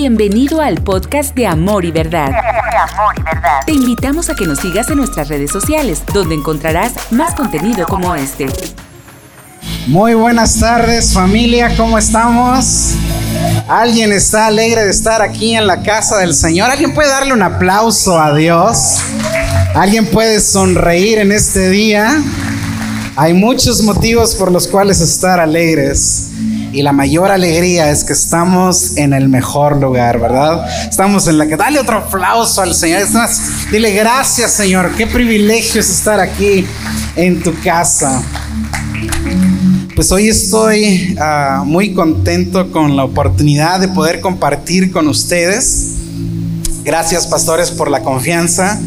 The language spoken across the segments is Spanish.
Bienvenido al podcast de Amor y Verdad. Te invitamos a que nos sigas en nuestras redes sociales, donde encontrarás más contenido como este. Muy buenas tardes familia, ¿cómo estamos? ¿Alguien está alegre de estar aquí en la casa del Señor? ¿Alguien puede darle un aplauso a Dios? ¿Alguien puede sonreír en este día? Hay muchos motivos por los cuales estar alegres. Y la mayor alegría es que estamos en el mejor lugar, ¿verdad? Estamos en la que... Dale otro aplauso al Señor. Más, dile gracias Señor. Qué privilegio es estar aquí en tu casa. Pues hoy estoy uh, muy contento con la oportunidad de poder compartir con ustedes. Gracias pastores por la confianza.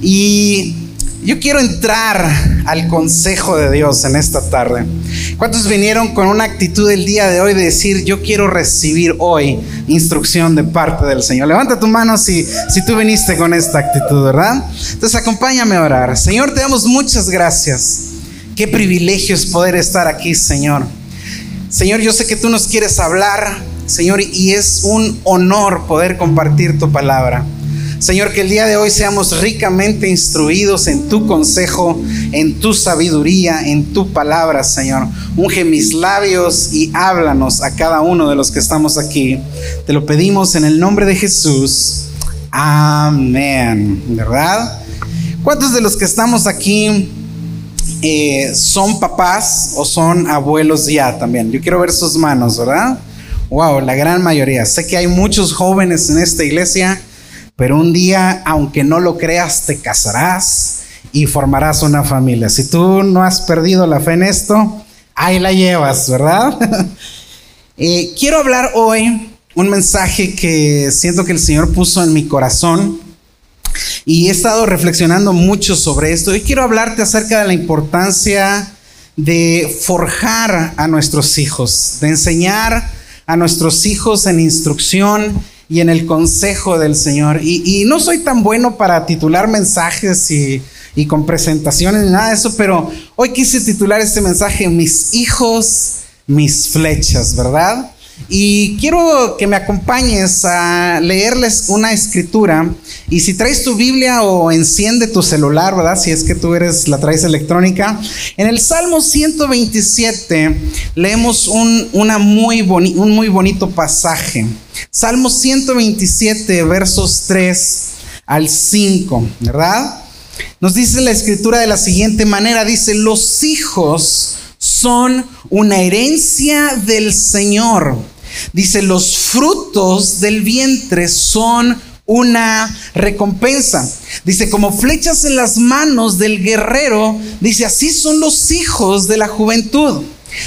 Y yo quiero entrar al consejo de Dios en esta tarde. ¿Cuántos vinieron con una actitud el día de hoy de decir, yo quiero recibir hoy instrucción de parte del Señor? Levanta tu mano si, si tú viniste con esta actitud, ¿verdad? Entonces acompáñame a orar. Señor, te damos muchas gracias. Qué privilegio es poder estar aquí, Señor. Señor, yo sé que tú nos quieres hablar, Señor, y es un honor poder compartir tu palabra. Señor, que el día de hoy seamos ricamente instruidos en tu consejo, en tu sabiduría, en tu palabra, Señor. Unge mis labios y háblanos a cada uno de los que estamos aquí. Te lo pedimos en el nombre de Jesús. Amén. ¿Verdad? ¿Cuántos de los que estamos aquí eh, son papás o son abuelos ya también? Yo quiero ver sus manos, ¿verdad? Wow, la gran mayoría. Sé que hay muchos jóvenes en esta iglesia pero un día, aunque no lo creas, te casarás y formarás una familia. Si tú no has perdido la fe en esto, ahí la llevas, ¿verdad? Eh, quiero hablar hoy un mensaje que siento que el Señor puso en mi corazón y he estado reflexionando mucho sobre esto. Y quiero hablarte acerca de la importancia de forjar a nuestros hijos, de enseñar a nuestros hijos en instrucción y en el consejo del Señor. Y, no soy tan bueno para titular mensajes y, y, con presentaciones ni nada de eso, pero hoy quise titular este mensaje, mis hijos, mis flechas, ¿verdad? Y quiero que me acompañes a leerles una escritura. Y si traes tu Biblia o enciende tu celular, ¿verdad? Si es que tú eres, la traes electrónica. En el Salmo 127 leemos un, una muy un muy bonito pasaje. Salmo 127, versos 3 al 5, ¿verdad? Nos dice la escritura de la siguiente manera. Dice, los hijos son una herencia del Señor. Dice, los frutos del vientre son una recompensa. Dice, como flechas en las manos del guerrero, dice, así son los hijos de la juventud.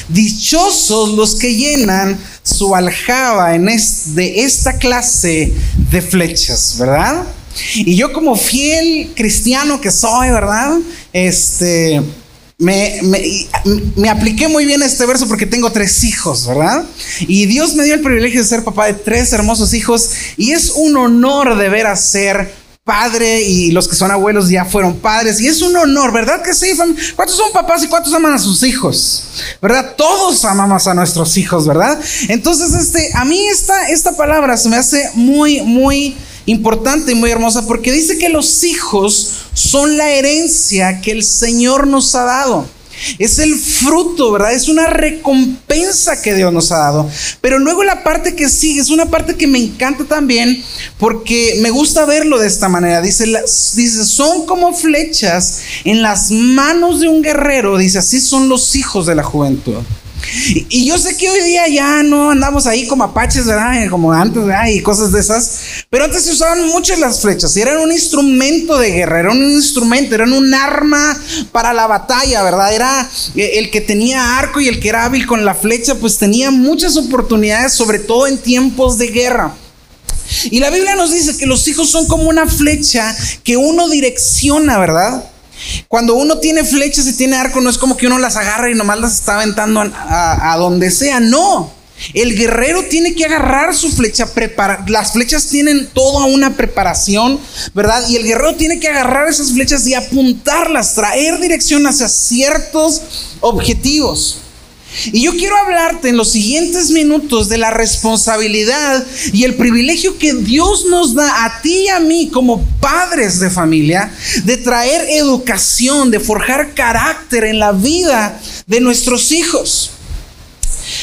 Dichosos los que llenan su aljaba en de esta clase de flechas, ¿verdad? Y yo como fiel cristiano que soy, ¿verdad? Este, me, me, apliqué muy bien este verso porque tengo tres hijos, ¿verdad? Y Dios me dio el privilegio de ser papá de tres hermosos hijos y es un honor de ver a ser padre y los que son abuelos ya fueron padres y es un honor, ¿verdad que sí? ¿Cuántos son papás y cuántos aman a sus hijos? ¿Verdad? Todos amamos a nuestros hijos, ¿verdad? Entonces, este, a mí esta, esta palabra se me hace muy, muy importante y muy hermosa porque dice que los hijos son la herencia que el Señor nos ha dado. Es el fruto, ¿verdad? Es una recompensa que Dios nos ha dado. Pero luego la parte que sigue es una parte que me encanta también porque me gusta verlo de esta manera. Dice, dice, son como flechas en las manos de un guerrero. Dice, así son los hijos de la juventud. Y, yo sé que hoy día ya no andamos ahí como apaches, ¿verdad? Como antes, ¿verdad? Y cosas de esas. Pero antes se usaban muchas las flechas. Y eran un instrumento de guerra, eran un instrumento, eran un arma para la batalla, ¿verdad? Era eh, el que tenía arco y el que era hábil con la flecha, pues tenía muchas oportunidades, sobre todo en tiempos de guerra. Y la Biblia nos dice que los hijos son como una flecha que uno direcciona, ¿verdad? Cuando uno tiene flechas y tiene arco, no es como que uno las agarra y nomás las está aventando a, donde sea. No. El guerrero tiene que agarrar su flecha, preparar. Las flechas tienen toda una preparación, ¿verdad? Y el guerrero tiene que agarrar esas flechas y apuntarlas, traer dirección hacia ciertos objetivos. Y yo quiero hablarte en los siguientes minutos de la responsabilidad y el privilegio que Dios nos da a ti y a mí como padres de familia de traer educación, de forjar carácter en la vida de nuestros hijos.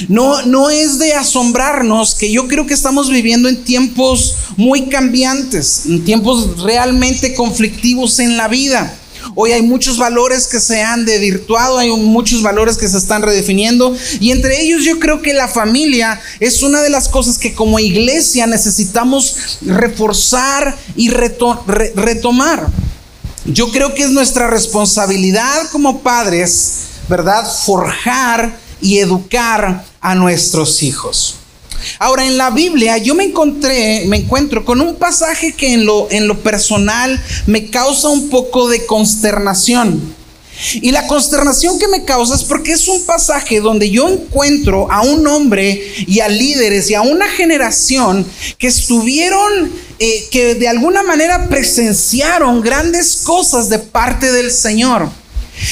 No, no es de asombrarnos que yo creo que estamos viviendo en tiempos muy cambiantes, en tiempos realmente conflictivos en la vida. Hoy hay muchos valores que se han desvirtuado, hay muchos valores que se están redefiniendo y entre ellos yo creo que la familia es una de las cosas que como iglesia necesitamos reforzar y retomar. Yo creo que es nuestra responsabilidad como padres, ¿verdad? Forjar y educar a nuestros hijos. Ahora, en la Biblia yo me encontré, me encuentro con un pasaje que en lo, en lo personal me causa un poco de consternación. Y la consternación que me causa es porque es un pasaje donde yo encuentro a un hombre y a líderes y a una generación que estuvieron, eh, que de alguna manera presenciaron grandes cosas de parte del Señor.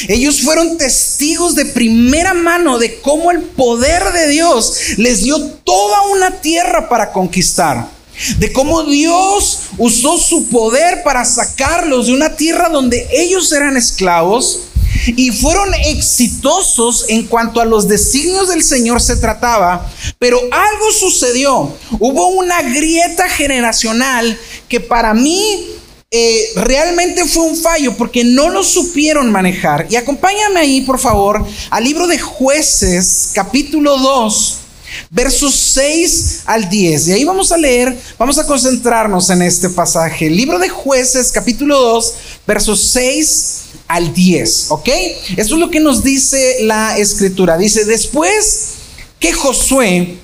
Ellos fueron testigos de primera mano de cómo el poder de Dios les dio toda una tierra para conquistar. De cómo Dios usó su poder para sacarlos de una tierra donde ellos eran esclavos y fueron exitosos en cuanto a los designios del Señor se trataba, pero algo sucedió. Hubo una grieta generacional que para mí eh, realmente fue un fallo porque no lo supieron manejar. Y acompáñame ahí, por favor, al libro de jueces, capítulo 2, versos 6 al 10. Y ahí vamos a leer, vamos a concentrarnos en este pasaje. libro de jueces, capítulo 2, versos 6 al 10. ¿Ok? Esto es lo que nos dice la escritura. Dice, después que Josué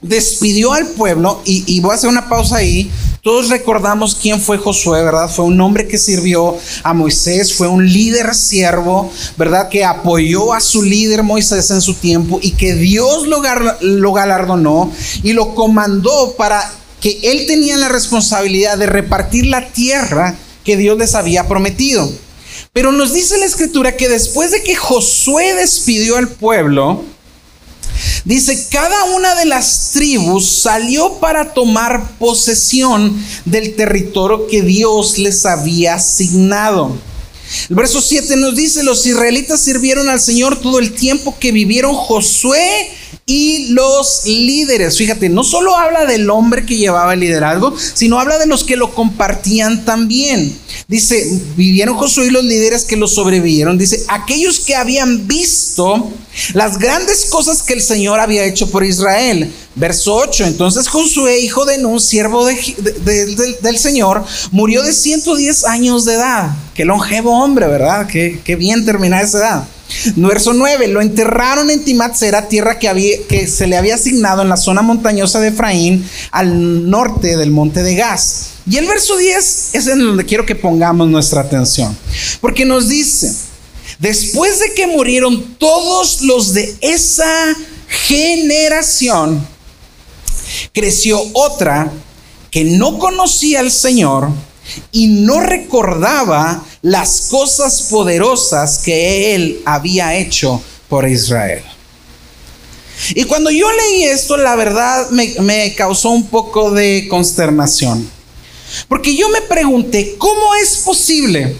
despidió al pueblo, y, y voy a hacer una pausa ahí, todos recordamos quién fue Josué, ¿verdad? Fue un hombre que sirvió a Moisés, fue un líder siervo, ¿verdad? Que apoyó a su líder Moisés en su tiempo y que Dios lo, lo galardonó y lo comandó para que él tenía la responsabilidad de repartir la tierra que Dios les había prometido. Pero nos dice la escritura que después de que Josué despidió al pueblo, Dice, cada una de las tribus salió para tomar posesión del territorio que Dios les había asignado. El verso 7 nos dice, los israelitas sirvieron al Señor todo el tiempo que vivieron Josué y los líderes. Fíjate, no solo habla del hombre que llevaba el liderazgo, sino habla de los que lo compartían también. Dice, vivieron Josué y los líderes que lo sobrevivieron. Dice, aquellos que habían visto las grandes cosas que el Señor había hecho por Israel. Verso 8. Entonces Josué, hijo de Nun, siervo del Señor, murió de 110 años de edad. Qué longevo hombre, ¿verdad? Qué, bien terminar esa edad. Verso 9, lo enterraron en Timatzera, tierra que, había, que se le había asignado en la zona montañosa de Efraín, al norte del monte de Gaz. Y el verso 10 es en donde quiero que pongamos nuestra atención, porque nos dice, después de que murieron todos los de esa generación, creció otra que no conocía al Señor y no recordaba las cosas poderosas que él había hecho por Israel. Y cuando yo leí esto, la verdad me, causó un poco de consternación. Porque yo me pregunté, ¿cómo es posible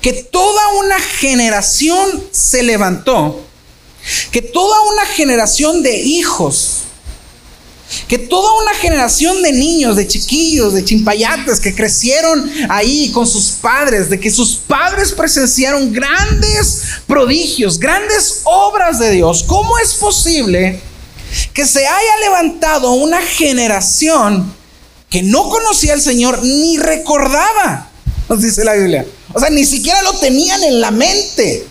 que toda una generación se levantó? Que toda una generación de hijos que toda una generación de niños, de chiquillos, de chimpayates que crecieron ahí con sus padres, de que sus padres presenciaron grandes prodigios, grandes obras de Dios. ¿Cómo es posible que se haya levantado una generación que no conocía al Señor ni recordaba? Nos dice la Biblia. O sea, ni siquiera lo tenían en la mente.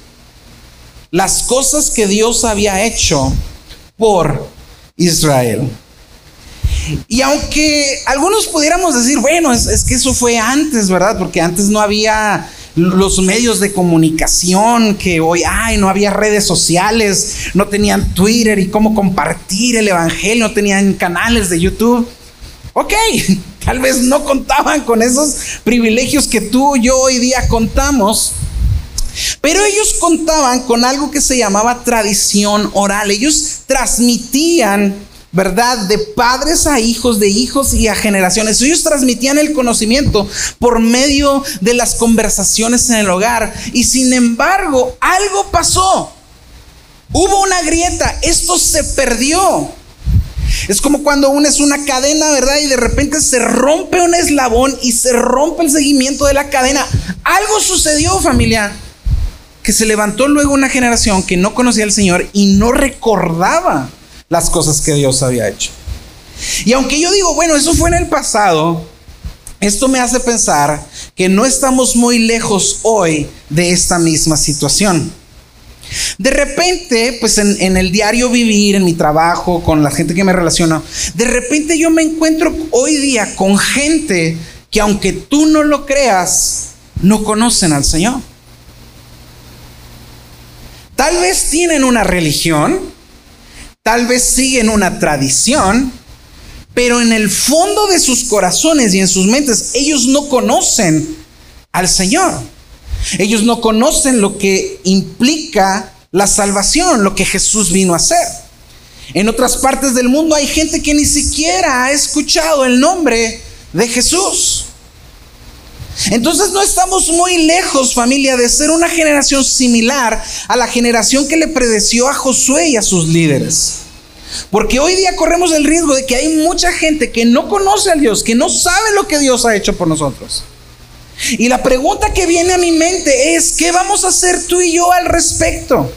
Las cosas que Dios había hecho por Israel. Y aunque algunos pudiéramos decir, bueno, es, que eso fue antes, ¿verdad? Porque antes no había los medios de comunicación que hoy hay, no había redes sociales, no tenían Twitter y cómo compartir el Evangelio, no tenían canales de YouTube. Ok, tal vez no contaban con esos privilegios que tú y yo hoy día contamos. Pero ellos contaban con algo que se llamaba tradición oral. Ellos transmitían, ¿verdad? De padres a hijos, de hijos y a generaciones. Ellos transmitían el conocimiento por medio de las conversaciones en el hogar. Y sin embargo, algo pasó. Hubo una grieta. Esto se perdió. Es como cuando unes una cadena, ¿verdad? Y de repente se rompe un eslabón y se rompe el seguimiento de la cadena. Algo sucedió, familia que se levantó luego una generación que no conocía al Señor y no recordaba las cosas que Dios había hecho. Y aunque yo digo, bueno, eso fue en el pasado, esto me hace pensar que no estamos muy lejos hoy de esta misma situación. De repente, pues en, el diario vivir, en mi trabajo, con la gente que me relaciona, de repente yo me encuentro hoy día con gente que aunque tú no lo creas, no conocen al Señor. Tal vez tienen una religión, tal vez siguen una tradición, pero en el fondo de sus corazones y en sus mentes ellos no conocen al Señor. Ellos no conocen lo que implica la salvación, lo que Jesús vino a hacer. En otras partes del mundo hay gente que ni siquiera ha escuchado el nombre de Jesús. Entonces no estamos muy lejos, familia, de ser una generación similar a la generación que le predeció a Josué y a sus líderes. Porque hoy día corremos el riesgo de que hay mucha gente que no conoce a Dios, que no sabe lo que Dios ha hecho por nosotros. Y la pregunta que viene a mi mente es, ¿qué vamos a hacer tú y yo al respecto?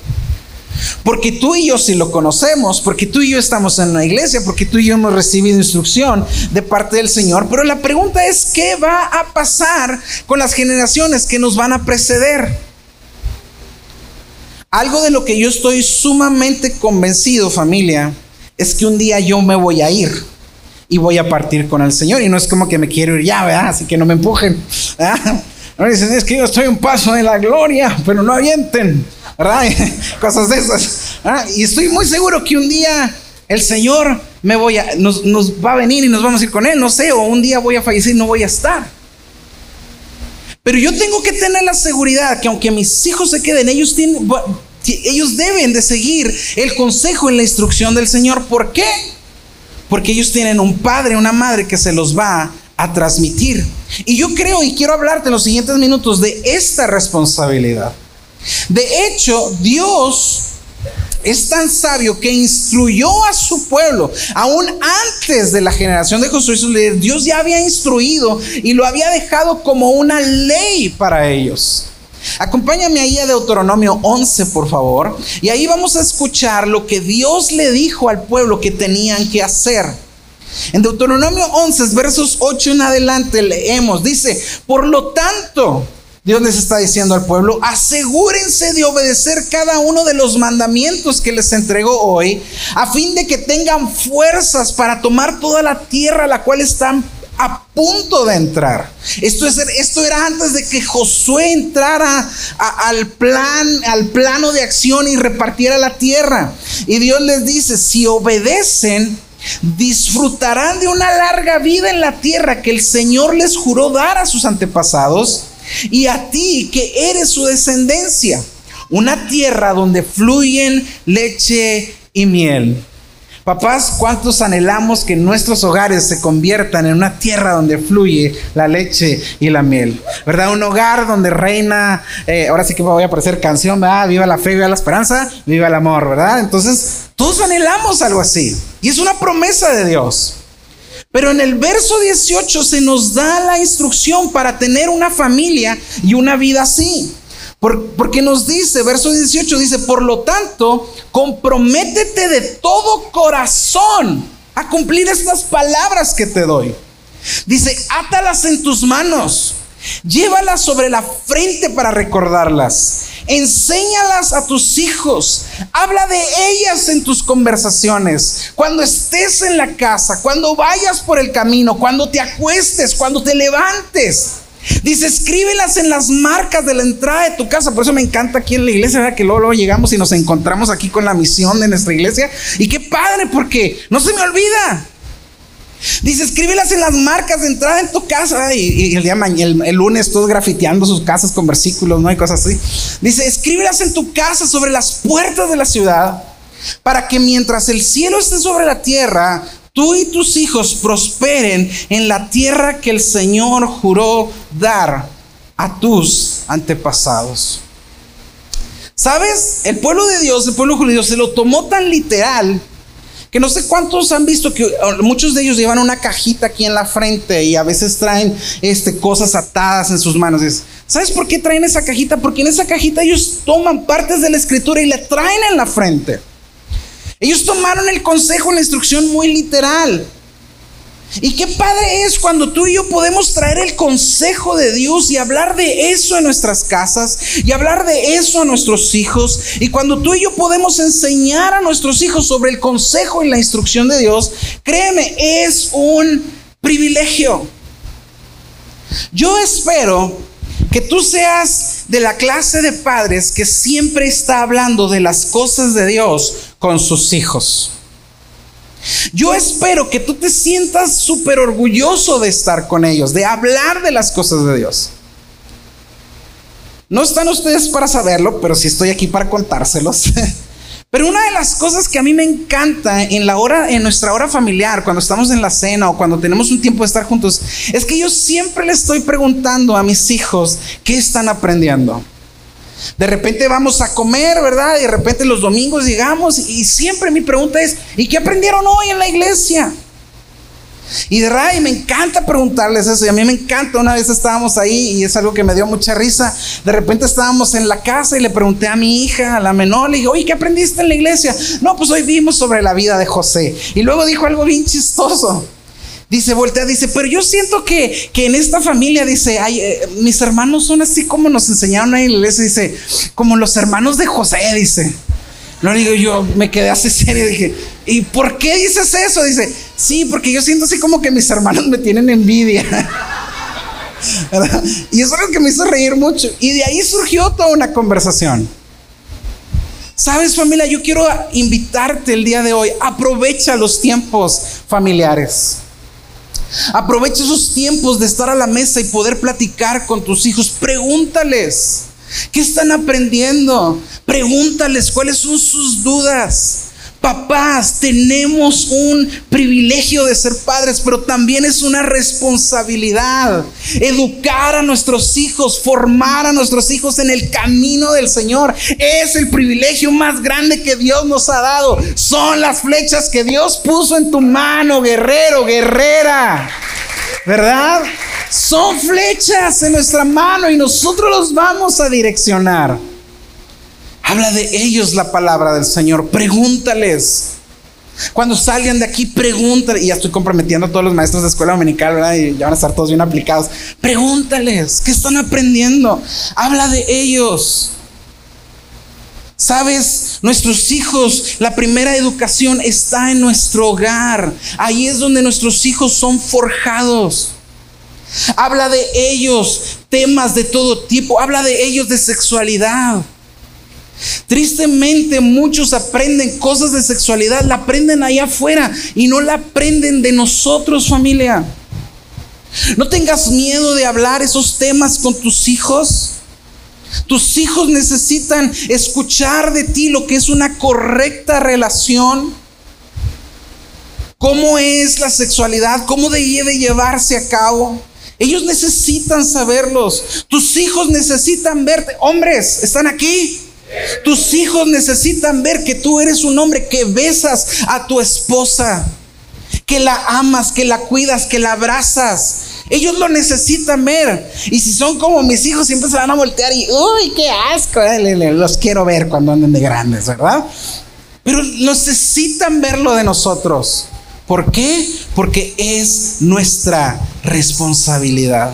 Porque tú y yo sí lo conocemos, porque tú y yo estamos en la iglesia, porque tú y yo hemos recibido instrucción de parte del Señor. Pero la pregunta es, ¿qué va a pasar con las generaciones que nos van a preceder? Algo de lo que yo estoy sumamente convencido, familia, es que un día yo me voy a ir y voy a partir con el Señor. Y no es como que me quiero ir ya, ¿verdad? Así que no me empujen. No dicen, es que yo estoy un paso de la gloria, pero no avienten. Cosas de esas. Y estoy muy seguro que un día el Señor me voy a, nos, nos, va a venir y nos vamos a ir con Él, no sé, o un día voy a fallecer y no voy a estar. Pero yo tengo que tener la seguridad que aunque mis hijos se queden, ellos tienen, ellos deben de seguir el consejo y la instrucción del Señor. ¿Por qué? Porque ellos tienen un padre, una madre que se los va a transmitir. Y yo creo y quiero hablarte en los siguientes minutos de esta responsabilidad. De hecho, Dios es tan sabio que instruyó a su pueblo, aún antes de la generación de Josué, Dios ya había instruido y lo había dejado como una ley para ellos. Acompáñame ahí a Deuteronomio 11, por favor, y ahí vamos a escuchar lo que Dios le dijo al pueblo que tenían que hacer. En Deuteronomio 11, versos 8 en adelante leemos, dice, por lo tanto, Dios les está diciendo al pueblo, asegúrense de obedecer cada uno de los mandamientos que les entregó hoy, a fin de que tengan fuerzas para tomar toda la tierra a la cual están a punto de entrar. Esto, es, esto era antes de que Josué entrara al plan, al plano de acción y repartiera la tierra. Y Dios les dice, si obedecen, disfrutarán de una larga vida en la tierra que el Señor les juró dar a sus antepasados y a ti que eres su descendencia, una tierra donde fluyen leche y miel. Papás, ¿cuántos anhelamos que nuestros hogares se conviertan en una tierra donde fluye la leche y la miel? ¿Verdad? Un hogar donde reina, eh, ahora sí que voy a aparecer canción, ¿verdad? Viva la fe, viva la esperanza, viva el amor, ¿verdad? Entonces, todos anhelamos algo así. Y es una promesa de Dios. Pero en el verso 18 se nos da la instrucción para tener una familia y una vida así. porque nos dice, verso 18 dice, por lo tanto, comprométete de todo corazón a cumplir estas palabras que te doy. Dice, átalas en tus manos, llévalas sobre la frente para recordarlas Enséñalas a tus hijos. Habla de ellas en tus conversaciones. Cuando estés en la casa, cuando vayas por el camino, cuando te acuestes, cuando te levantes. Dice, escríbelas en las marcas de la entrada de tu casa. Por eso me encanta aquí en la iglesia, que luego, luego, llegamos y nos encontramos aquí con la misión de nuestra iglesia. Y qué padre, porque no se me olvida. Dice, escríbelas en las marcas de entrada en tu casa. Y, el día el, el, lunes todos grafiteando sus casas con versículos, ¿no? hay cosas así. Dice, escríbelas en tu casa sobre las puertas de la ciudad, para que mientras el cielo esté sobre la tierra, tú y tus hijos prosperen en la tierra que el Señor juró dar a tus antepasados. ¿Sabes? El pueblo de Dios, el pueblo judío, se lo tomó tan literal que no sé cuántos han visto que muchos de ellos llevan una cajita aquí en la frente y a veces traen este, cosas atadas en sus manos. ¿Sabes por qué traen esa cajita? Porque en esa cajita ellos toman partes de la escritura y la traen en la frente. Ellos tomaron el consejo, la instrucción muy literal. Y qué padre es cuando tú y yo podemos traer el consejo de Dios y hablar de eso en nuestras casas y hablar de eso a nuestros hijos. Y cuando tú y yo podemos enseñar a nuestros hijos sobre el consejo y la instrucción de Dios, créeme, es un privilegio. Yo espero que tú seas de la clase de padres que siempre está hablando de las cosas de Dios con sus hijos. Yo espero que tú te sientas súper orgulloso de estar con ellos, de hablar de las cosas de Dios. No están ustedes para saberlo, pero sí estoy aquí para contárselos. Pero una de las cosas que a mí me encanta en la hora, en nuestra hora familiar, cuando estamos en la cena o cuando tenemos un tiempo de estar juntos, es que yo siempre le estoy preguntando a mis hijos qué están aprendiendo. De repente vamos a comer, ¿verdad? Y de repente los domingos llegamos y siempre mi pregunta es, ¿y qué aprendieron hoy en la iglesia? Y de verdad, me encanta preguntarles eso. Y a mí me encanta. Una vez estábamos ahí y es algo que me dio mucha risa. De repente estábamos en la casa y le pregunté a mi hija, a la menor, le dije, oye, ¿qué aprendiste en la iglesia? No, pues hoy vimos sobre la vida de José. Y luego dijo algo bien chistoso. Dice, voltea, dice, pero yo siento que, en esta familia, dice, ay, eh, mis hermanos son así como nos enseñaron ahí en la iglesia, dice, como los hermanos de José, dice. No digo yo, me quedé así serio, dije, ¿y por qué dices eso? Dice, sí, porque yo siento así como que mis hermanos me tienen envidia. Y eso es lo que me hizo reír mucho. Y de ahí surgió toda una conversación. Sabes familia, yo quiero invitarte el día de hoy, aprovecha los tiempos familiares. Aprovecha esos tiempos de estar a la mesa y poder platicar con tus hijos. Pregúntales, ¿qué están aprendiendo? Pregúntales cuáles son sus dudas. Papás, tenemos un privilegio de ser padres, pero también es una responsabilidad educar a nuestros hijos, formar a nuestros hijos en el camino del Señor. Es el privilegio más grande que Dios nos ha dado. Son las flechas que Dios puso en tu mano, guerrero, guerrera. ¿Verdad? Son flechas en nuestra mano y nosotros los vamos a direccionar. Habla de ellos la palabra del Señor. Pregúntales. Cuando salgan de aquí, pregúntales. Y ya estoy comprometiendo a todos los maestros de escuela dominical, ¿verdad? Y ya van a estar todos bien aplicados. Pregúntales, ¿qué están aprendiendo? Habla de ellos. Sabes, nuestros hijos, la primera educación está en nuestro hogar. Ahí es donde nuestros hijos son forjados. Habla de ellos, temas de todo tipo. Habla de ellos de sexualidad. Tristemente muchos aprenden cosas de sexualidad, la aprenden allá afuera y no la aprenden de nosotros familia. No tengas miedo de hablar esos temas con tus hijos. Tus hijos necesitan escuchar de ti lo que es una correcta relación. ¿Cómo es la sexualidad? ¿Cómo debe llevarse a cabo? Ellos necesitan saberlos. Tus hijos necesitan verte. Hombres, ¿están aquí? Tus hijos necesitan ver que tú eres un hombre que besas a tu esposa, que la amas, que la cuidas, que la abrazas. Ellos lo necesitan ver. Y si son como mis hijos, siempre se van a voltear y, uy, qué asco. Eh, los quiero ver cuando anden de grandes, ¿verdad? Pero necesitan verlo de nosotros. ¿Por qué? Porque es nuestra responsabilidad.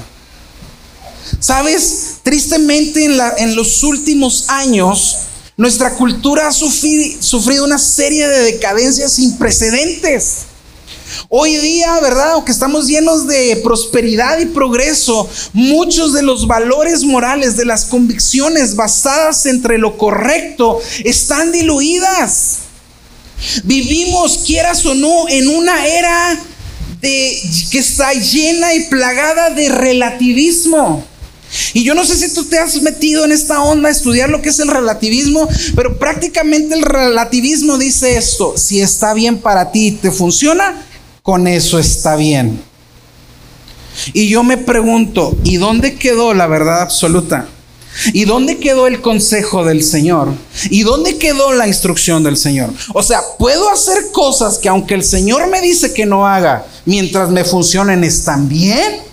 ¿Sabes? Tristemente en, los últimos años, nuestra cultura ha sufrido, una serie de decadencias sin precedentes. Hoy día, ¿verdad? Aunque estamos llenos de prosperidad y progreso, muchos de los valores morales, de las convicciones basadas entre lo correcto, están diluidas. Vivimos, quieras o no, en una era que está llena y plagada de relativismo. Y yo no sé si tú te has metido en esta onda a estudiar lo que es el relativismo, pero prácticamente el relativismo dice esto, si está bien para ti y te funciona, con eso está bien. Y yo me pregunto, ¿y dónde quedó la verdad absoluta? ¿Y dónde quedó el consejo del Señor? ¿Y dónde quedó la instrucción del Señor? O sea, puedo hacer cosas que aunque el Señor me dice que no haga, mientras me funcionen, ¿están bien?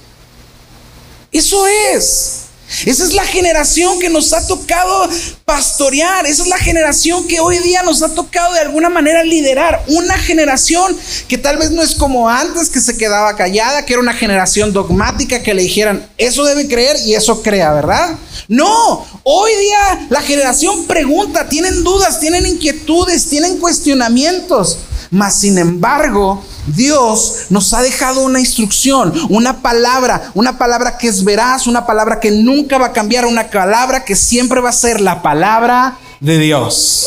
Eso es. Esa es la generación que nos ha tocado pastorear. Esa es la generación que hoy día nos ha tocado de alguna manera liderar. Una generación que tal vez no es como antes, que se quedaba callada, que era una generación dogmática que le dijeran, eso debe creer y eso crea, ¿verdad? No, hoy día la generación pregunta, tienen dudas, tienen inquietudes, tienen cuestionamientos. Mas, sin embargo, Dios nos ha dejado una instrucción, una palabra, una palabra que es veraz, una palabra que nunca va a cambiar, una palabra que siempre va a ser la palabra de Dios.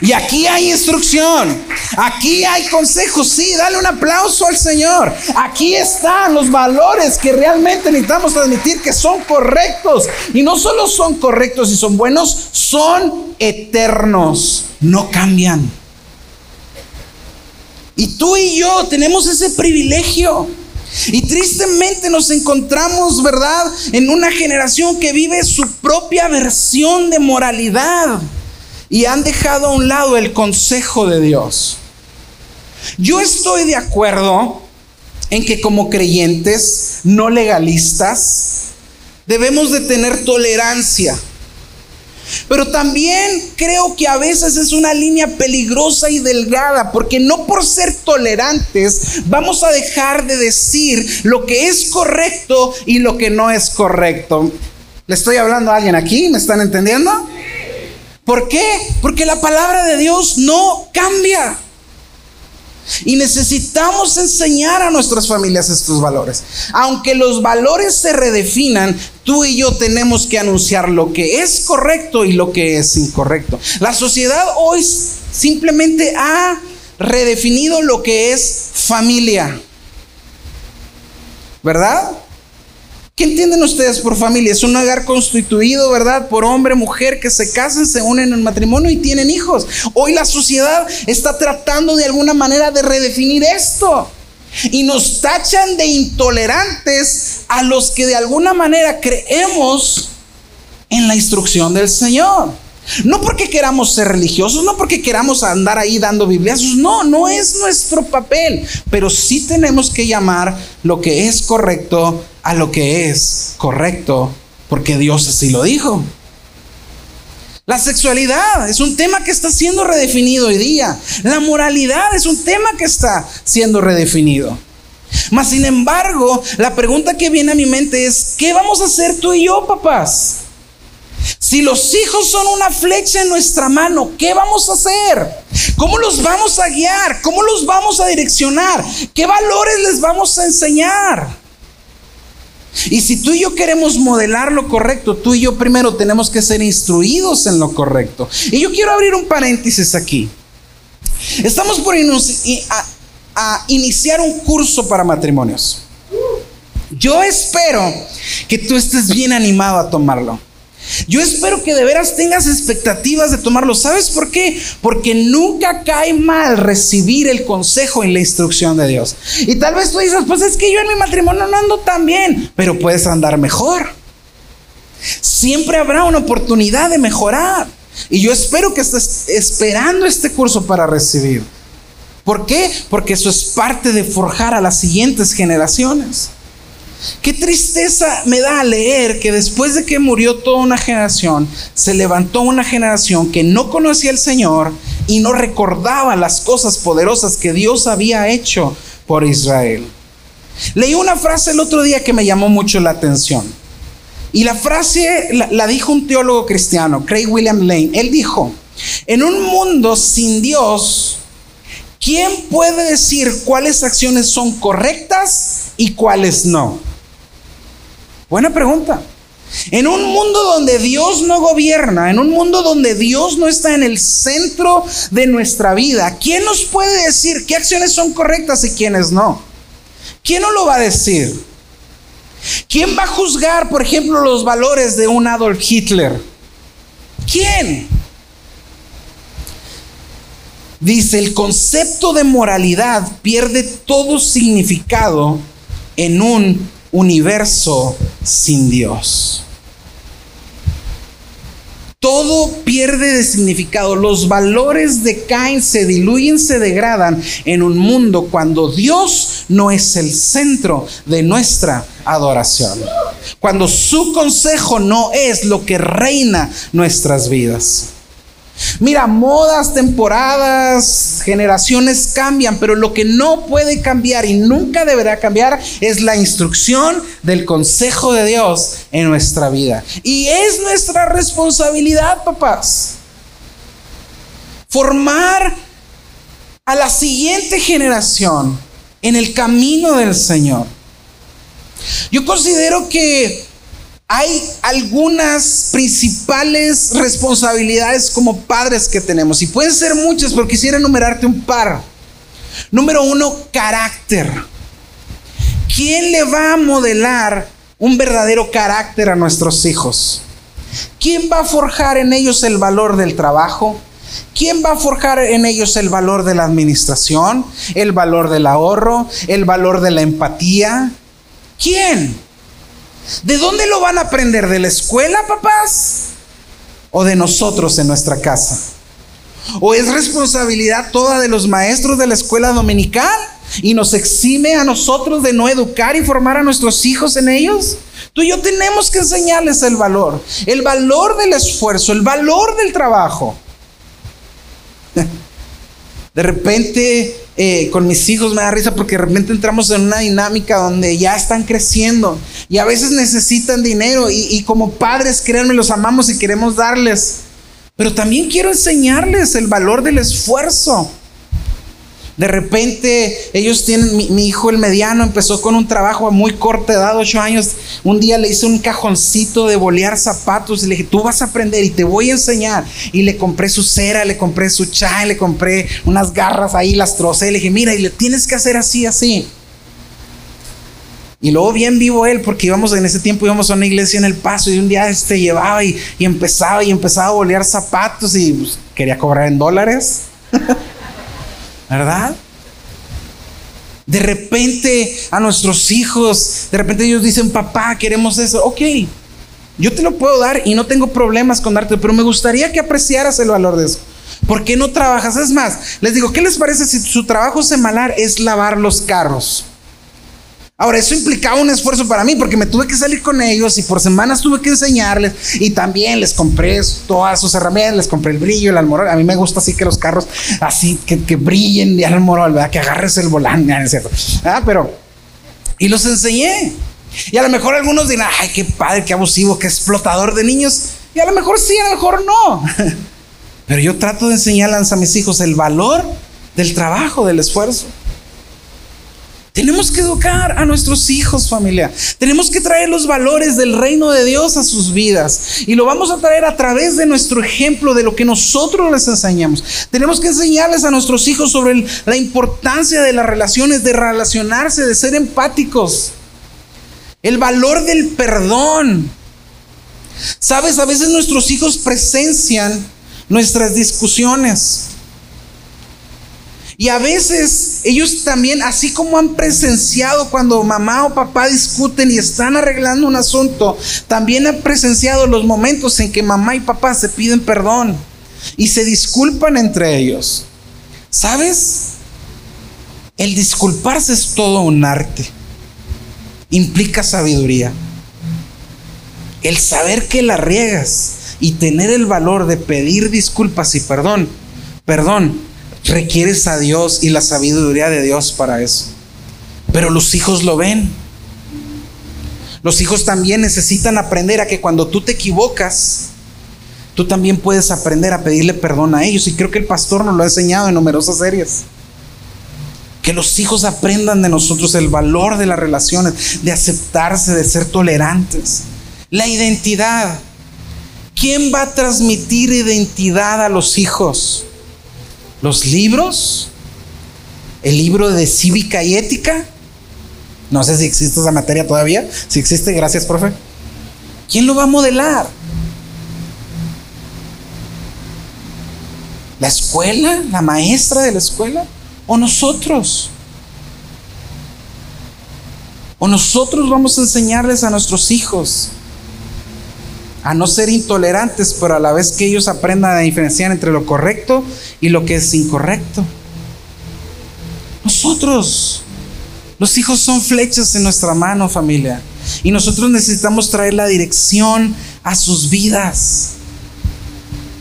Y aquí hay instrucción, aquí hay consejos, sí, dale un aplauso al Señor. Aquí están los valores que realmente necesitamos transmitir que son correctos. Y no solo son correctos y son buenos, son eternos, no cambian. Y tú y yo tenemos ese privilegio. Y tristemente nos encontramos, ¿verdad?, en una generación que vive su propia versión de moralidad y han dejado a un lado el consejo de Dios. Yo estoy de acuerdo en que como creyentes no legalistas debemos de tener tolerancia pero también creo que a veces es una línea peligrosa y delgada, porque no por ser tolerantes vamos a dejar de decir lo que es correcto y lo que no es correcto. ¿Le estoy hablando a alguien aquí? ¿Me están entendiendo? ¿Por qué? Porque la palabra de Dios no cambia. Y necesitamos enseñar a nuestras familias estos valores. Aunque los valores se redefinan, tú y yo tenemos que anunciar lo que es correcto y lo que es incorrecto. La sociedad hoy simplemente ha redefinido lo que es familia. ¿Verdad? ¿Qué entienden ustedes por familia? Es un hogar constituido, ¿verdad? Por hombre, mujer que se casan, se unen en matrimonio y tienen hijos. Hoy la sociedad está tratando de alguna manera de redefinir esto. Y nos tachan de intolerantes a los que de alguna manera creemos en la instrucción del Señor. No porque queramos ser religiosos, no porque queramos andar ahí dando bibliazos, no, no es nuestro papel, pero sí tenemos que llamar lo que es correcto a lo que es correcto, porque Dios así lo dijo. La sexualidad es un tema que está siendo redefinido hoy día. La moralidad es un tema que está siendo redefinido. Mas, sin embargo, la pregunta que viene a mi mente es, ¿qué vamos a hacer tú y yo, papás? Si los hijos son una flecha en nuestra mano, ¿qué vamos a hacer? ¿Cómo los vamos a guiar? ¿Cómo los vamos a direccionar? ¿Qué valores les vamos a enseñar? Y si tú y yo queremos modelar lo correcto, tú y yo primero tenemos que ser instruidos en lo correcto. Y yo quiero abrir un paréntesis aquí. Estamos por iniciar un curso para matrimonios. Yo espero que tú estés bien animado a tomarlo. Yo espero que de veras tengas expectativas de tomarlo. ¿Sabes por qué? Porque nunca cae mal recibir el consejo y la instrucción de Dios. Y tal vez tú dices, pues es que yo en mi matrimonio no ando tan bien, pero puedes andar mejor. Siempre habrá una oportunidad de mejorar. Y yo espero que estés esperando este curso para recibir. ¿Por qué? Porque eso es parte de forjar a las siguientes generaciones. Qué tristeza me da leer que después de que murió toda una generación, se levantó una generación que no conocía al Señor y no recordaba las cosas poderosas que Dios había hecho por Israel. Leí una frase el otro día que me llamó mucho la atención. Y la frase la, la dijo un teólogo cristiano, Craig William Lane. Él dijo, en un mundo sin Dios, ¿quién puede decir cuáles acciones son correctas y cuáles no? Buena pregunta. En un mundo donde Dios no gobierna, en un mundo donde Dios no está en el centro de nuestra vida, ¿quién nos puede decir qué acciones son correctas y quiénes no? ¿Quién no lo va a decir? ¿Quién va a juzgar, por ejemplo, los valores de un Adolf Hitler? ¿Quién? Dice, el concepto de moralidad pierde todo significado en un universo sin Dios. Todo pierde de significado. Los valores decaen, se diluyen, se degradan en un mundo cuando Dios no es el centro de nuestra adoración. Cuando su consejo no es lo que reina nuestras vidas. Mira, modas, temporadas, generaciones cambian, pero lo que no puede cambiar y nunca deberá cambiar es la instrucción del consejo de Dios en nuestra vida. Y es nuestra responsabilidad, papás, formar a la siguiente generación en el camino del Señor. Yo considero que hay algunas principales responsabilidades como padres que tenemos, y pueden ser muchas, pero quisiera enumerarte un par. Número uno, carácter. ¿Quién le va a modelar un verdadero carácter a nuestros hijos? ¿Quién va a forjar en ellos el valor del trabajo? ¿Quién va a forjar en ellos el valor de la administración, el valor del ahorro, el valor de la empatía? ¿Quién? ¿De dónde lo van a aprender? ¿De la escuela, papás? ¿O de nosotros en nuestra casa? ¿O es responsabilidad toda de los maestros de la escuela dominical y nos exime a nosotros de no educar y formar a nuestros hijos en ellos? Tú y yo tenemos que enseñarles el valor, el valor del esfuerzo, el valor del trabajo. De repente eh, con mis hijos me da risa porque de repente entramos en una dinámica donde ya están creciendo y a veces necesitan dinero y, y como padres, créanme, los amamos y queremos darles. Pero también quiero enseñarles el valor del esfuerzo. De repente ellos tienen, mi, hijo el mediano empezó con un trabajo a muy corta edad, ocho años. Un día le hice un cajoncito de bolear zapatos y le dije, tú vas a aprender y te voy a enseñar. Y le compré su cera, le compré su chai, le compré unas garras ahí, las trocé. Le dije, mira, y le tienes que hacer así, así. Y luego bien vivo él, porque íbamos en ese tiempo íbamos a una iglesia en el paso y un día este llevaba y, empezaba y empezaba a bolear zapatos y pues, quería cobrar en dólares. ¿verdad? De repente a nuestros hijos, de repente ellos dicen, papá, queremos eso. Ok, yo te lo puedo dar y no tengo problemas con darte, pero me gustaría que apreciaras el valor de eso. ¿Por qué no trabajas? Es más, les digo, ¿qué les parece si su trabajo semanal es lavar los carros? Ahora, eso implicaba un esfuerzo para mí porque me tuve que salir con ellos y por semanas tuve que enseñarles y también les compré todas sus herramientas, les compré el brillo, el almorol. A mí me gusta así que los carros así que, que brillen de almorol, ¿verdad? Que agarres el volante, ¿no es cierto? Ah, pero, y los enseñé. Y a lo mejor algunos dirán, ay, qué padre, qué abusivo, qué explotador de niños. Y a lo mejor sí, a lo mejor no. Pero yo trato de enseñarles a mis hijos el valor del trabajo, del esfuerzo. Tenemos que educar a nuestros hijos, familia. Tenemos que traer los valores del reino de Dios a sus vidas. Y lo vamos a traer a través de nuestro ejemplo, de lo que nosotros les enseñamos. Tenemos que enseñarles a nuestros hijos sobre la importancia de las relaciones, de relacionarse, de ser empáticos. El valor del perdón. Sabes, a veces nuestros hijos presencian nuestras discusiones. Y a veces ellos también, así como han presenciado cuando mamá o papá discuten y están arreglando un asunto, también han presenciado los momentos en que mamá y papá se piden perdón y se disculpan entre ellos. ¿Sabes? El disculparse es todo un arte. Implica sabiduría. El saber que la riegas y tener el valor de pedir disculpas y perdón, perdón, requieres a Dios y la sabiduría de Dios para eso. Pero los hijos lo ven. Los hijos también necesitan aprender a que cuando tú te equivocas, tú también puedes aprender a pedirle perdón a ellos. Y creo que el pastor nos lo ha enseñado en numerosas series. Que los hijos aprendan de nosotros el valor de las relaciones, de aceptarse, de ser tolerantes. La identidad. ¿Quién va a transmitir identidad a los hijos? Los libros, el libro de cívica y ética, No sé si existe esa materia todavía. Si existe, gracias, profe. ¿Quién lo va a modelar? ¿La escuela? ¿La maestra de la escuela? ¿O nosotros? ¿O nosotros vamos a enseñarles a nuestros hijos a no ser intolerantes, pero a la vez que ellos aprendan a diferenciar entre lo correcto y lo que es incorrecto? Nosotros. Los hijos son flechas en nuestra mano, familia. Y nosotros necesitamos traer la dirección a sus vidas.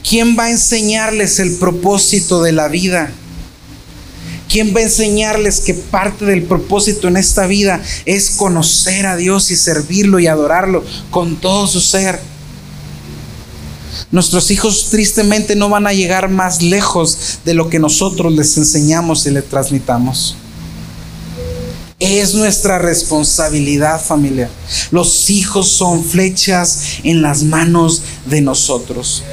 ¿Quién va a enseñarles el propósito de la vida? ¿Quién va a enseñarles que parte del propósito en esta vida es conocer a Dios y servirlo y adorarlo con todo su ser? Nuestros hijos tristemente no van a llegar más lejos de lo que nosotros les enseñamos y les transmitamos. Es nuestra responsabilidad familia. Los hijos son flechas en las manos de nosotros.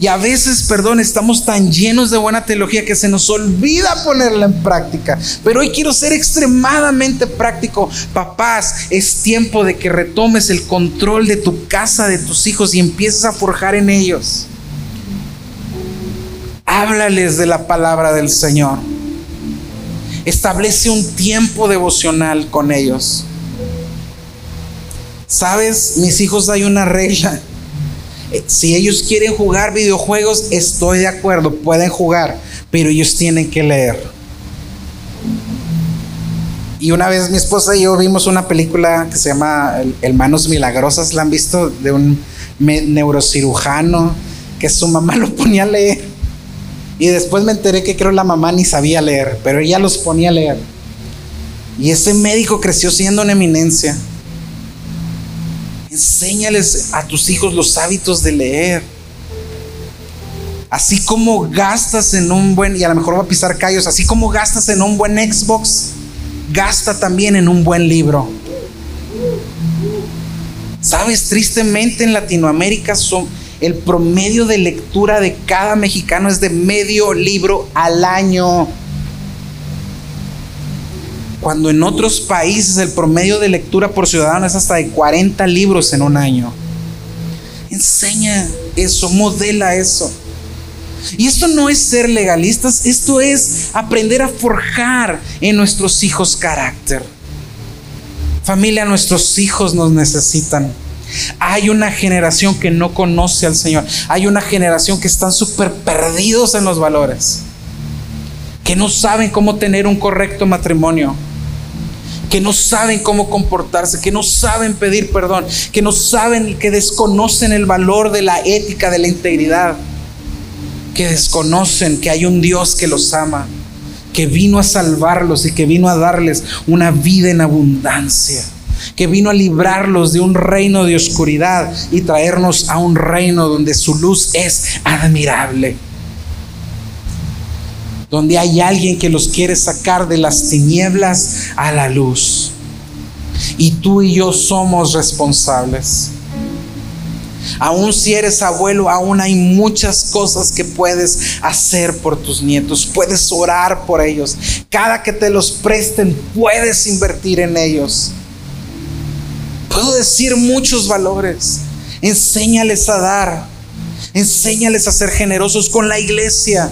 Y a veces, perdón, estamos tan llenos de buena teología que se nos olvida ponerla en práctica. Pero hoy quiero ser extremadamente práctico. Papás, es tiempo de que retomes el control de tu casa, de tus hijos y empieces a forjar en ellos. Háblales de la palabra del Señor. Establece un tiempo devocional con ellos. Sabes, mis hijos hay una regla si ellos quieren jugar videojuegos, estoy de acuerdo, pueden jugar, pero ellos tienen que leer. Y una vez mi esposa y yo vimos una película que se llama El Manos Milagrosas, la han visto, de un neurocirujano que su mamá lo ponía a leer. Y después me enteré que creo la mamá ni sabía leer, pero ella los ponía a leer. Y ese médico creció siendo una eminencia. Enséñales a tus hijos los hábitos de leer. Así como gastas en un buen, y a lo mejor va a pisar callos, así como gastas en un buen Xbox, gasta también en un buen libro. Sabes, tristemente en Latinoamérica son, el promedio de lectura de cada mexicano es de medio libro al año cuando en otros países el promedio de lectura por ciudadano es hasta de 40 libros en un año. Enseña eso, modela eso. Y esto no es ser legalistas, esto es aprender a forjar en nuestros hijos carácter. Familia, nuestros hijos nos necesitan. Hay una generación que no conoce al Señor. Hay una generación que están súper perdidos en los valores. Que no saben cómo tener un correcto matrimonio que no saben cómo comportarse, que no saben pedir perdón, que no saben, que desconocen el valor de la ética, de la integridad, que desconocen que hay un Dios que los ama, que vino a salvarlos y que vino a darles una vida en abundancia, que vino a librarlos de un reino de oscuridad y traernos a un reino donde su luz es admirable donde hay alguien que los quiere sacar de las tinieblas a la luz. Y tú y yo somos responsables. Aún si eres abuelo, aún hay muchas cosas que puedes hacer por tus nietos. Puedes orar por ellos. Cada que te los presten, puedes invertir en ellos. Puedo decir muchos valores. Enséñales a dar. Enséñales a ser generosos con la iglesia.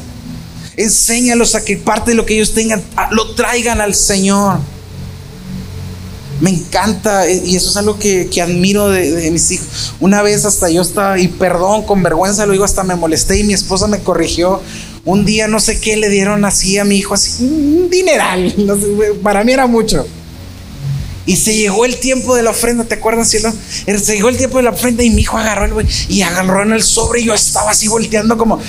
Enséñalos a que parte de lo que ellos tengan lo traigan al Señor. Me encanta eh, y eso es algo que, admiro de, mis hijos. Una vez hasta yo estaba, y perdón, con vergüenza lo digo, hasta me molesté y mi esposa me corrigió. Un día no sé qué le dieron así a mi hijo, así un dineral. para mí era mucho. Y se llegó el tiempo de la ofrenda, ¿te acuerdas, cielo? Se llegó el tiempo de la ofrenda y mi hijo agarró el y agarró en el sobre y yo estaba así volteando como,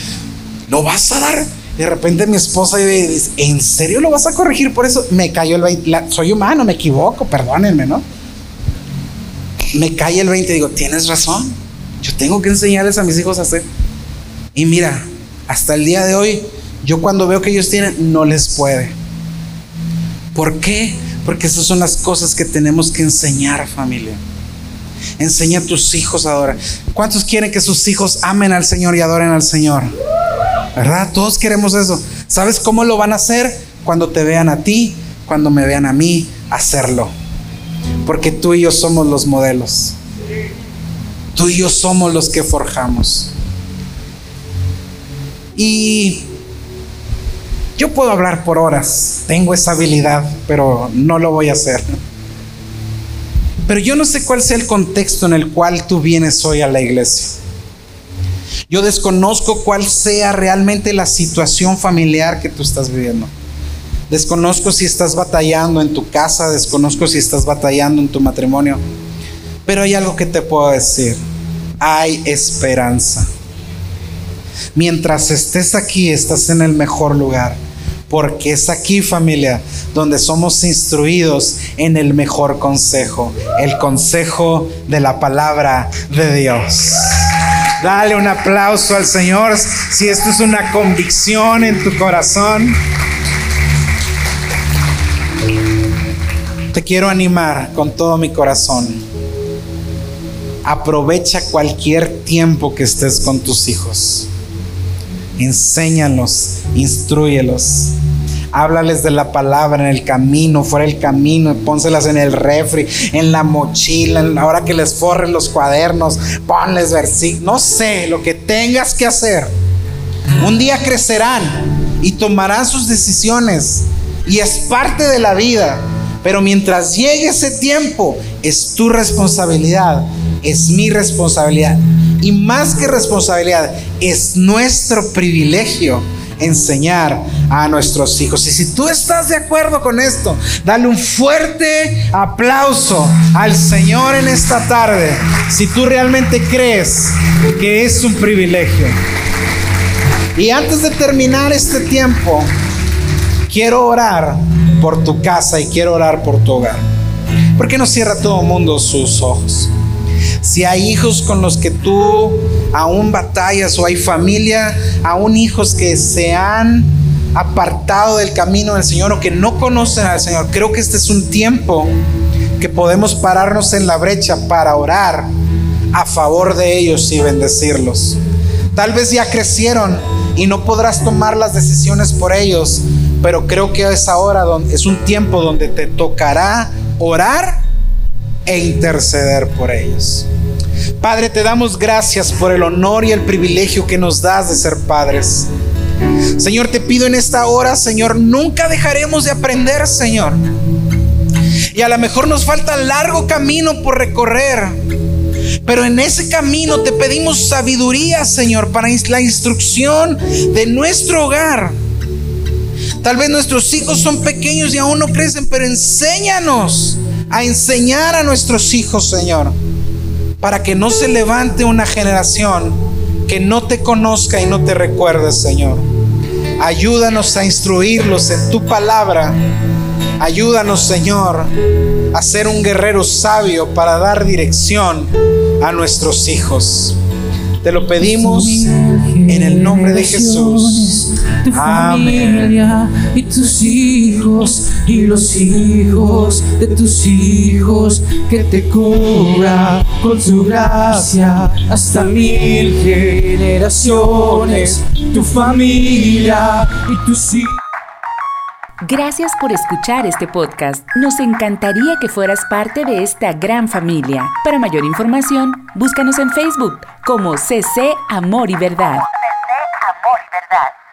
¿lo vas a dar? De repente mi esposa dice, ¿en serio lo vas a corregir por eso? Me cayó el 20, soy humano, me equivoco, perdónenme, ¿no? Me cae el 20 y digo, tienes razón, yo tengo que enseñarles a mis hijos a hacer. Y mira, hasta el día de hoy, yo cuando veo que ellos tienen, no les puede. ¿Por qué? Porque esas son las cosas que tenemos que enseñar, familia. Enseña a tus hijos a adorar. ¿Cuántos quieren que sus hijos amen al Señor y adoren al Señor? ¿Verdad? Todos queremos eso. ¿Sabes cómo lo van a hacer? Cuando te vean a ti, cuando me vean a mí hacerlo. Porque tú y yo somos los modelos. Tú y yo somos los que forjamos. Y yo puedo hablar por horas, tengo esa habilidad, pero no lo voy a hacer. Pero yo no sé cuál sea el contexto en el cual tú vienes hoy a la iglesia. Yo desconozco cuál sea realmente la situación familiar que tú estás viviendo. Desconozco si estás batallando en tu casa, desconozco si estás batallando en tu matrimonio. Pero hay algo que te puedo decir. Hay esperanza. Mientras estés aquí, estás en el mejor lugar. Porque es aquí familia donde somos instruidos en el mejor consejo, el consejo de la palabra de Dios. Dale un aplauso al Señor si esto es una convicción en tu corazón. Te quiero animar con todo mi corazón. Aprovecha cualquier tiempo que estés con tus hijos enséñalos, instruyelos. Háblales de la palabra en el camino, fuera del camino, pónselas en el refri, en la mochila, ahora que les forren los cuadernos, ponles versículos, no sé, lo que tengas que hacer. Un día crecerán y tomarán sus decisiones y es parte de la vida. Pero mientras llegue ese tiempo, es tu responsabilidad, es mi responsabilidad y más que responsabilidad, es nuestro privilegio enseñar a nuestros hijos. Y si tú estás de acuerdo con esto, dale un fuerte aplauso al Señor en esta tarde. Si tú realmente crees que es un privilegio. Y antes de terminar este tiempo, quiero orar por tu casa y quiero orar por tu hogar. ¿Por qué no cierra todo el mundo sus ojos? Si hay hijos con los que tú aún batallas o hay familia, aún hijos que se han apartado del camino del Señor o que no conocen al Señor, creo que este es un tiempo que podemos pararnos en la brecha para orar a favor de ellos y bendecirlos. Tal vez ya crecieron y no podrás tomar las decisiones por ellos, pero creo que es ahora es un tiempo donde te tocará orar e interceder por ellos. Padre, te damos gracias por el honor y el privilegio que nos das de ser padres. Señor, te pido en esta hora, Señor, nunca dejaremos de aprender, Señor. Y a lo mejor nos falta largo camino por recorrer. Pero en ese camino te pedimos sabiduría, Señor, para la instrucción de nuestro hogar. Tal vez nuestros hijos son pequeños y aún no crecen, pero enséñanos a enseñar a nuestros hijos, Señor, para que no se levante una generación que no te conozca y no te recuerde, Señor. Ayúdanos a instruirlos en tu palabra. Ayúdanos, Señor, a ser un guerrero sabio para dar dirección a nuestros hijos. Te lo pedimos en el nombre de Jesús. Tu familia y tus hijos y los hijos de tus hijos que te cubra con su gracia hasta mil generaciones. Tu familia y tus hijos. Gracias por escuchar este podcast. Nos encantaría que fueras parte de esta gran familia. Para mayor información, búscanos en Facebook como CC Amor y Verdad. that.